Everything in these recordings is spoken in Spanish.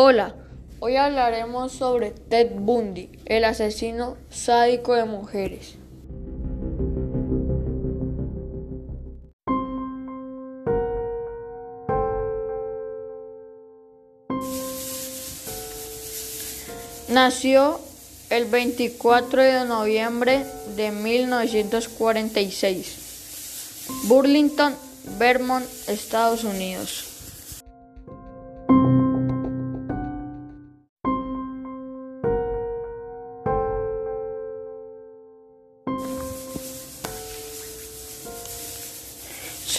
Hola, hoy hablaremos sobre Ted Bundy, el asesino sádico de mujeres. Nació el 24 de noviembre de 1946, Burlington, Vermont, Estados Unidos.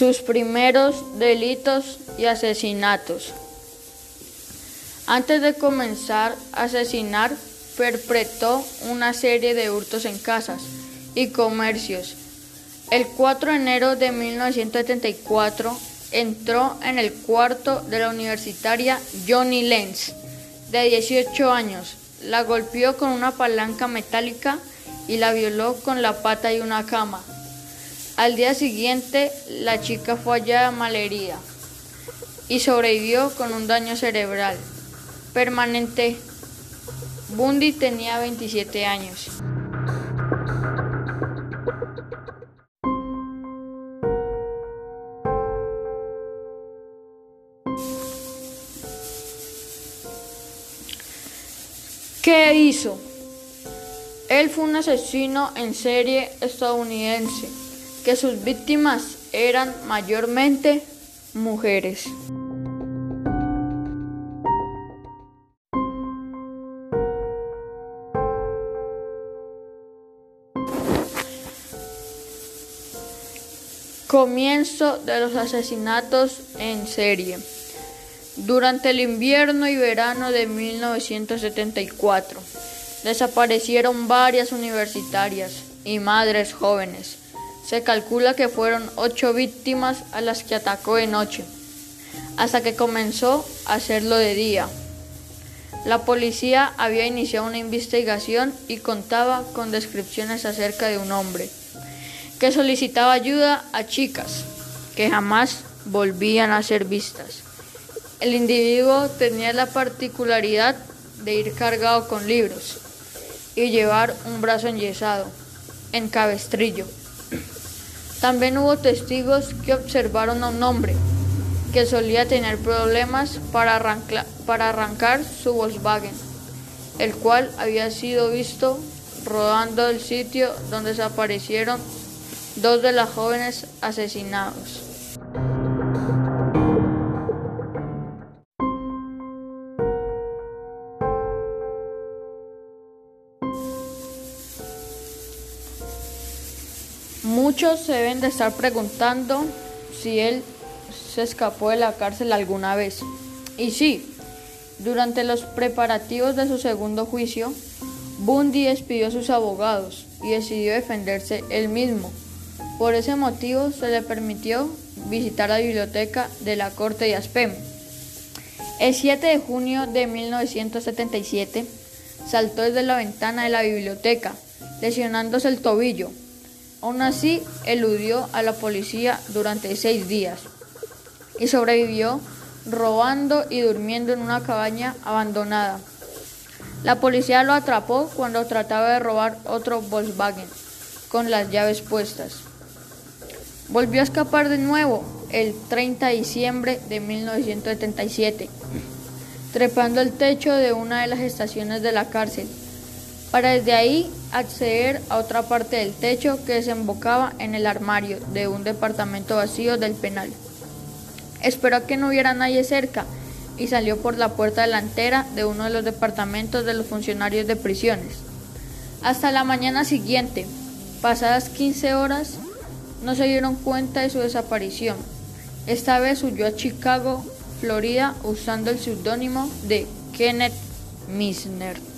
Sus primeros delitos y asesinatos. Antes de comenzar a asesinar, perpetró una serie de hurtos en casas y comercios. El 4 de enero de 1974 entró en el cuarto de la universitaria Johnny Lenz, de 18 años, la golpeó con una palanca metálica y la violó con la pata y una cama. Al día siguiente, la chica fue hallada malherida y sobrevivió con un daño cerebral permanente. Bundy tenía 27 años. ¿Qué hizo? Él fue un asesino en serie estadounidense, que sus víctimas eran mayormente mujeres. Comienzo de los asesinatos en serie. Durante el invierno y verano de 1974, desaparecieron varias universitarias y madres jóvenes. Se calcula que fueron ocho víctimas a las que atacó de noche, hasta que comenzó a hacerlo de día. La policía había iniciado una investigación y contaba con descripciones acerca de un hombre que solicitaba ayuda a chicas que jamás volvían a ser vistas. El individuo tenía la particularidad de ir cargado con libros y llevar un brazo enyesado, en cabestrillo. También hubo testigos que observaron a un hombre que solía tener problemas para, arrancar su Volkswagen, el cual había sido visto rodando el sitio donde desaparecieron dos de las jóvenes asesinados. Muchos se deben de estar preguntando si él se escapó de la cárcel alguna vez. Y sí, durante los preparativos de su segundo juicio, Bundy despidió a sus abogados y decidió defenderse él mismo. Por ese motivo se le permitió visitar la biblioteca de la Corte de Aspem. El 7 de junio de 1977 saltó desde la ventana de la biblioteca, lesionándose el tobillo. Aún así, eludió a la policía durante seis días y sobrevivió robando y durmiendo en una cabaña abandonada. La policía lo atrapó cuando trataba de robar otro Volkswagen con las llaves puestas. Volvió a escapar de nuevo el 30 de diciembre de 1977, trepando el techo de una de las estaciones de la cárcel, para desde ahí acceder a otra parte del techo que desembocaba en el armario de un departamento vacío del penal. Esperó que no hubiera nadie cerca y salió por la puerta delantera de uno de los departamentos de los funcionarios de prisiones. Hasta la mañana siguiente, pasadas 15 horas, no se dieron cuenta de su desaparición. Esta vez huyó a Chicago, Florida, usando el seudónimo de Kenneth Misner.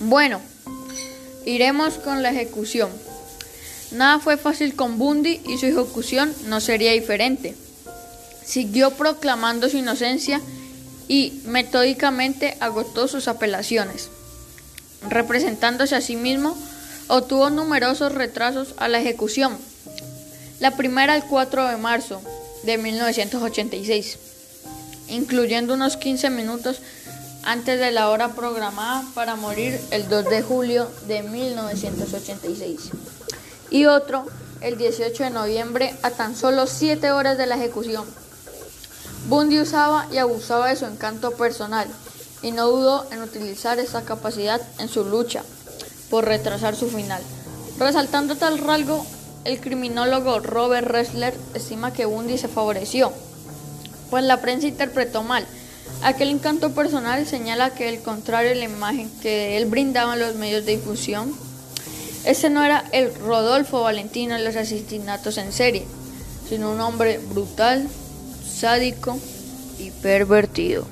Bueno, iremos con la ejecución. Nada fue fácil con Bundy y su ejecución no sería diferente siguió proclamando su inocencia y metódicamente agotó sus apelaciones. representándose a sí mismo, obtuvo numerosos retrasos a la ejecución. La primera el 4 de marzo de 1986, incluyendo unos 15 minutos antes de la hora programada para morir el 2 de julio de 1986. Y otro el 18 de noviembre a tan solo 7 horas de la ejecución. Bundy usaba y abusaba de su encanto personal y no dudó en utilizar esa capacidad en su lucha por retrasar su final. Resaltando tal rasgo, el criminólogo Robert Ressler estima que Bundy se favoreció, pues la prensa interpretó mal. Aquel encanto personal señala que el contrario de la imagen que él brindaba en los medios de difusión, ese no era el Rodolfo Valentino en los asesinatos en serie, sino un hombre brutal, sádico y pervertido.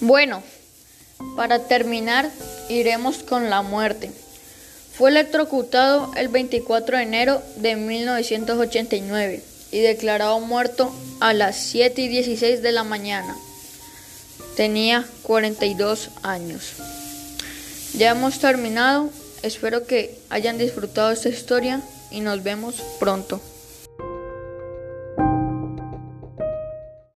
Bueno, para terminar, iremos con la muerte. Fue electrocutado el 24 de enero de 1989 y declarado muerto a las 7 y 16 de la mañana. Tenía 42 años. Ya hemos terminado. Espero que hayan disfrutado esta historia y nos vemos pronto.